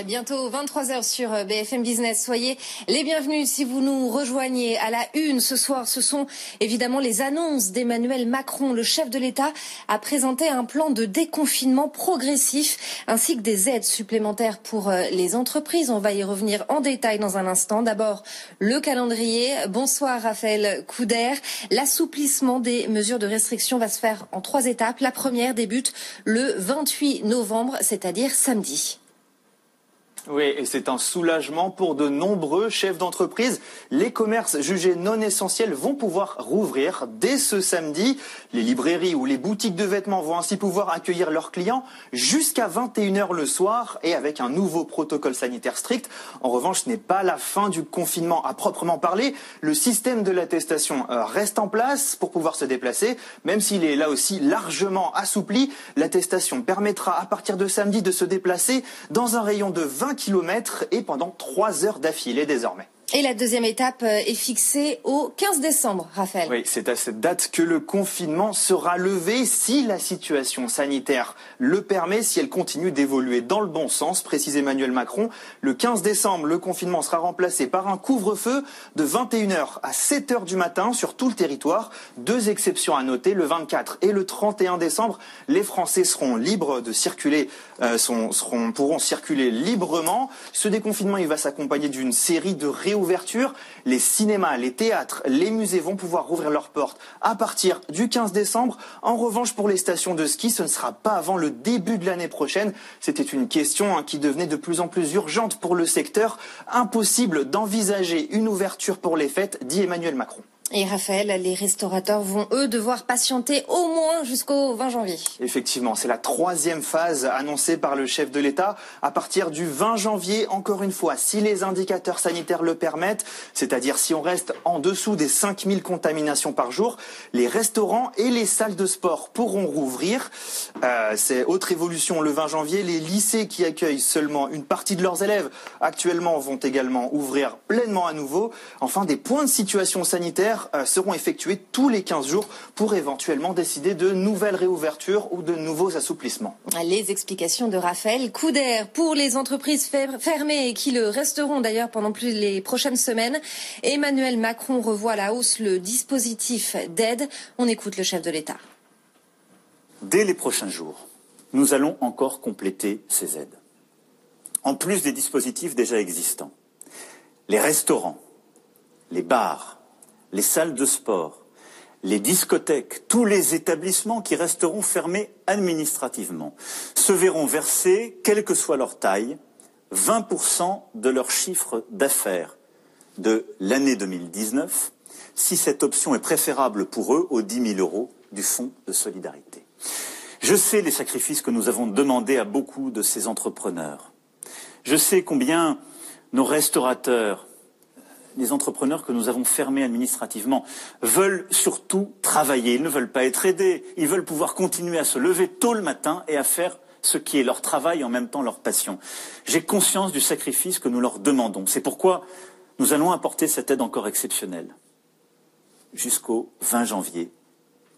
Bientôt 23h sur euh, BFM Business. Soyez les bienvenus si vous nous rejoignez à la une ce soir. Ce sont évidemment les annonces d'Emmanuel Macron. Le chef de l'État a présenté un plan de déconfinement progressif ainsi que des aides supplémentaires pour euh, les entreprises. On va y revenir en détail dans un instant. D'abord, le calendrier. Bonsoir Raphaël Couder. L'assouplissement des mesures de restriction va se faire en trois étapes. La première débute le 28 novembre, c'est-à-dire samedi. Oui, et c'est un soulagement pour de nombreux chefs d'entreprise. Les commerces jugés non essentiels vont pouvoir rouvrir dès ce samedi. Les librairies ou les boutiques de vêtements vont ainsi pouvoir accueillir leurs clients jusqu'à 21h le soir et avec un nouveau protocole sanitaire strict. En revanche, ce n'est pas la fin du confinement à proprement parler. Le système de l'attestation euh, reste en place pour pouvoir se déplacer, même s'il est là aussi largement assoupli. L'attestation permettra à partir de samedi de se déplacer dans un rayon de 20 kilomètres et pendant 3 heures d'affilée désormais. Et la deuxième étape euh, est fixée au 15 décembre, Raphaël. Oui, c'est à cette date que le confinement sera levé si la situation sanitaire le permet, si elle continue d'évoluer dans le bon sens, précise Emmanuel Macron. Le 15 décembre, le confinement sera remplacé par un couvre-feu de 21h à 7h du matin sur tout le territoire. Deux exceptions à noter, le 24 et le 31 décembre, les Français seront libres de circuler, euh, seront, pourront circuler librement. Ce déconfinement, il va s'accompagner d'une série de réouvertures les cinémas, les théâtres, les musées vont pouvoir rouvrir leurs portes à partir du 15 décembre. En revanche, pour les stations de ski, ce ne sera pas avant le début de l'année prochaine. C'était une question hein, qui devenait de plus en plus urgente pour le secteur. Impossible d'envisager une ouverture pour les fêtes, dit Emmanuel Macron. Et Raphaël, les restaurateurs vont eux devoir patienter au moins jusqu'au 20 janvier. Effectivement, c'est la troisième phase annoncée par le chef de l'État. À partir du 20 janvier, encore une fois, si les indicateurs sanitaires le permettent, c'est-à-dire si on reste en dessous des 5000 contaminations par jour, les restaurants et les salles de sport pourront rouvrir. Euh, c'est autre évolution le 20 janvier. Les lycées qui accueillent seulement une partie de leurs élèves actuellement vont également ouvrir pleinement à nouveau. Enfin, des points de situation sanitaire euh, seront effectués tous les 15 jours pour éventuellement décider de nouvelles réouvertures ou de nouveaux assouplissements. Les explications de Raphaël Couder pour les entreprises fermées et qui le resteront d'ailleurs pendant plus les prochaines semaines. Emmanuel Macron revoit à la hausse le dispositif d'aide. On écoute le chef de l'État. Dès les prochains jours, nous allons encore compléter ces aides. En plus des dispositifs déjà existants, les restaurants, les bars, les salles de sport, les discothèques, tous les établissements qui resteront fermés administrativement se verront verser, quelle que soit leur taille, 20% de leur chiffre d'affaires de l'année 2019, si cette option est préférable pour eux aux 10 000 euros du Fonds de solidarité. Je sais les sacrifices que nous avons demandés à beaucoup de ces entrepreneurs. Je sais combien nos restaurateurs, les entrepreneurs que nous avons fermés administrativement veulent surtout travailler. Ils ne veulent pas être aidés. Ils veulent pouvoir continuer à se lever tôt le matin et à faire ce qui est leur travail et en même temps leur passion. J'ai conscience du sacrifice que nous leur demandons. C'est pourquoi nous allons apporter cette aide encore exceptionnelle jusqu'au 20 janvier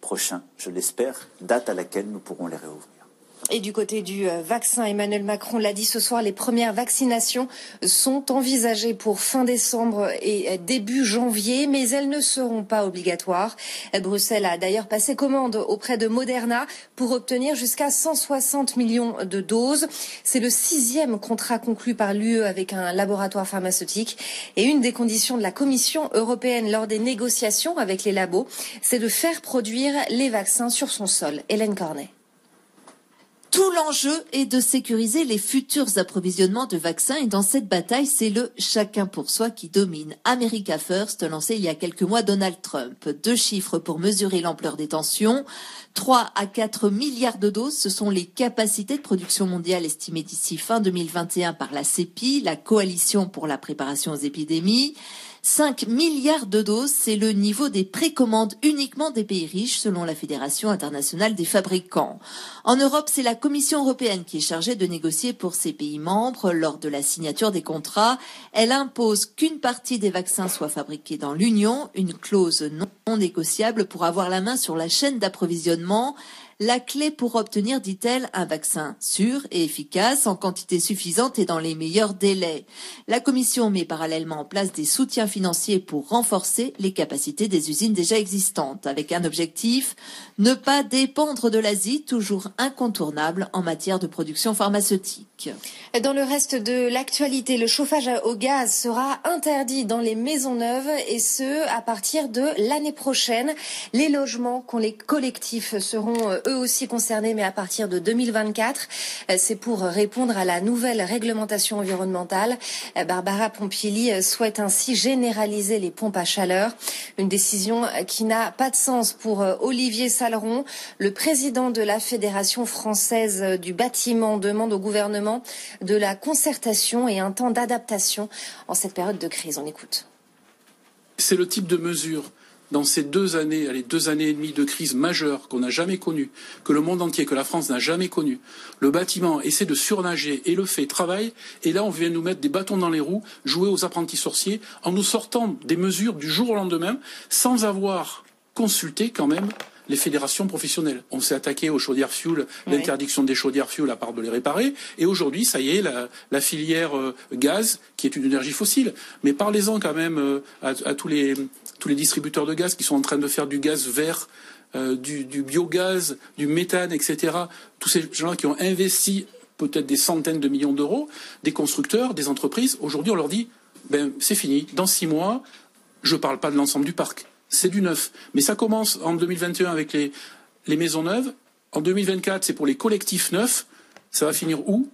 prochain, je l'espère, date à laquelle nous pourrons les réouvrir. Et du côté du euh, vaccin, Emmanuel Macron l'a dit ce soir, les premières vaccinations sont envisagées pour fin décembre et euh, début janvier, mais elles ne seront pas obligatoires. Bruxelles a d'ailleurs passé commande auprès de Moderna pour obtenir jusqu'à 160 millions de doses. C'est le sixième contrat conclu par l'UE avec un laboratoire pharmaceutique. Et une des conditions de la Commission européenne lors des négociations avec les labos, c'est de faire produire les vaccins sur son sol. Hélène Cornet. Tout l'enjeu est de sécuriser les futurs approvisionnements de vaccins et dans cette bataille, c'est le chacun pour soi qui domine. America First, lancé il y a quelques mois Donald Trump. Deux chiffres pour mesurer l'ampleur des tensions. 3 à 4 milliards de doses, ce sont les capacités de production mondiale estimées d'ici fin 2021 par la CEPI, la Coalition pour la préparation aux épidémies. 5 milliards de doses, c'est le niveau des précommandes uniquement des pays riches selon la Fédération internationale des fabricants. En Europe, c'est la Commission européenne qui est chargée de négocier pour ses pays membres. Lors de la signature des contrats, elle impose qu'une partie des vaccins soit fabriquée dans l'Union, une clause non négociable pour avoir la main sur la chaîne d'approvisionnement la clé pour obtenir, dit-elle, un vaccin sûr et efficace en quantité suffisante et dans les meilleurs délais. La Commission met parallèlement en place des soutiens financiers pour renforcer les capacités des usines déjà existantes, avec un objectif, ne pas dépendre de l'Asie, toujours incontournable en matière de production pharmaceutique. Dans le reste de l'actualité, le chauffage au gaz sera interdit dans les maisons neuves et ce, à partir de l'année prochaine. Les logements qu'on les collectifs seront euh, eux aussi concernés, mais à partir de 2024. Euh, c'est pour répondre à la nouvelle réglementation environnementale. Euh, Barbara Pompili euh, souhaite ainsi généraliser les pompes à chaleur. Une décision qui n'a pas de sens pour Olivier Saleron. Le président de la Fédération française du bâtiment demande au gouvernement de la concertation et un temps d'adaptation en cette période de crise. On écoute. C'est le type de mesure dans ces deux années, les deux années et demie de crise majeure qu'on n'a jamais connue, que le monde entier, que la France n'a jamais connue, le bâtiment essaie de surnager et le fait, travaille, et là on vient nous mettre des bâtons dans les roues, jouer aux apprentis sorciers, en nous sortant des mesures du jour au lendemain, sans avoir consulté quand même les fédérations professionnelles. On s'est attaqué aux chaudières fuel, l'interdiction des chaudières fuel à part de les réparer. Et aujourd'hui, ça y est, la, filière euh, gaz, qui est une énergie fossile. Mais parlez-en quand même euh, à, tous, les, tous les distributeurs de gaz qui sont en train de faire du gaz vert, euh, du, du, biogaz, du méthane, etc. Tous ces gens qui ont investi peut-être des centaines de millions d'euros, des constructeurs, des entreprises. Aujourd'hui, on leur dit, ben, c'est fini. Dans six mois, je ne parle pas de l'ensemble du parc c'est du neuf. Mais ça commence en 2021 avec les, maisons neuves. En 2024, c'est pour les collectifs neufs. Ça va finir où?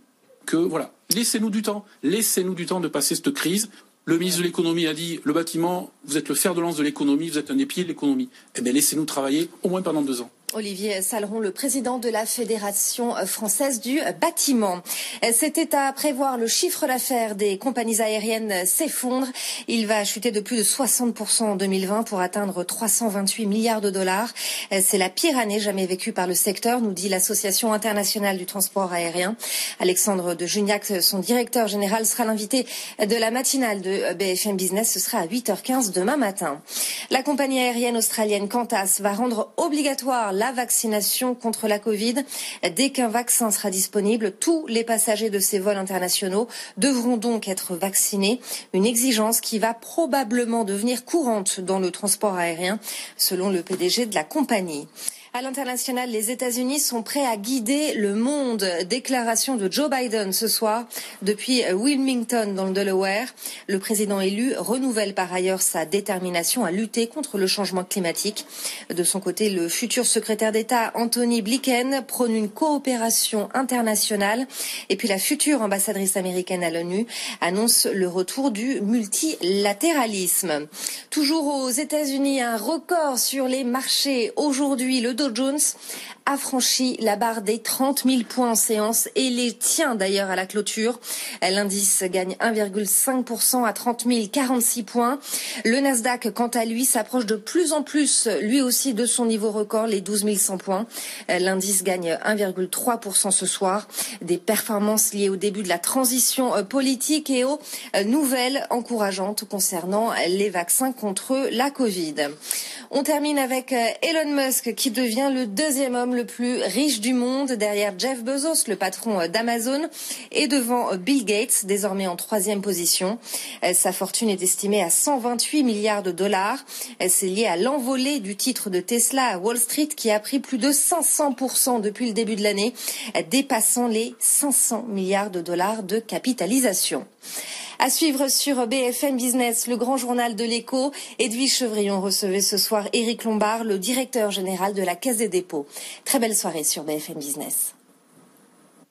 Que voilà. Laissez-nous du temps. Laissez-nous du temps de passer cette crise. Le ministre de l'économie a dit le bâtiment, vous êtes le fer de lance de l'économie, vous êtes un des pieds de l'économie. Eh bien, laissez-nous travailler au moins pendant deux ans. Olivier Saleron, le président de la Fédération française du bâtiment. C'était à prévoir. Le chiffre d'affaires des compagnies aériennes s'effondre. Il va chuter de plus de 60% en 2020 pour atteindre 328 milliards de dollars. C'est la pire année jamais vécue par le secteur, nous dit l'Association internationale du transport aérien. Alexandre de Juniac, son directeur général, sera l'invité de la matinale de BFM Business. Ce sera à 8h15 demain matin. La compagnie aérienne australienne Qantas va rendre obligatoire la vaccination contre la Covid. Dès qu'un vaccin sera disponible, tous les passagers de ces vols internationaux devront donc être vaccinés. Une exigence qui va probablement devenir courante dans le transport aérien, selon le PDG de la compagnie. À l'international, les États-Unis sont prêts à guider le monde. Déclaration de Joe Biden ce soir depuis Wilmington dans le Delaware. Le président élu renouvelle par ailleurs sa détermination à lutter contre le changement climatique. De son côté, le futur secrétaire d'État Anthony Blinken prône une coopération internationale. Et puis la future ambassadrice américaine à l'ONU annonce le retour du multilatéralisme. Toujours aux États-Unis, un record sur les marchés. Aujourd'hui, Dow Jones a franchi la barre des 30 000 points en séance et les tient d'ailleurs à la clôture. L'indice gagne 1,5% à 30 046 points. Le Nasdaq, quant à lui, s'approche de plus en plus, lui aussi, de son niveau record, les 12 100 points. L'indice gagne 1,3% ce soir. Des performances liées au début de la transition euh, politique et aux euh, nouvelles encourageantes concernant les vaccins contre la Covid. On termine avec euh, Elon Musk qui devient devient le deuxième homme le plus riche du monde derrière Jeff Bezos, le patron d'Amazon, et devant Bill Gates, désormais en troisième position. Sa fortune est estimée à 128 milliards de dollars. C'est lié à l'envolée du titre de Tesla à Wall Street qui a pris plus de 500% depuis le début de l'année, dépassant les 500 milliards de dollars de capitalisation. À suivre sur BFM Business, le grand journal de l'écho. Edwige Chevrillon recevait ce soir Éric Lombard, le directeur général de la Caisse des dépôts. Très belle soirée sur BFM Business.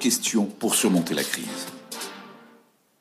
questions pour surmonter la crise.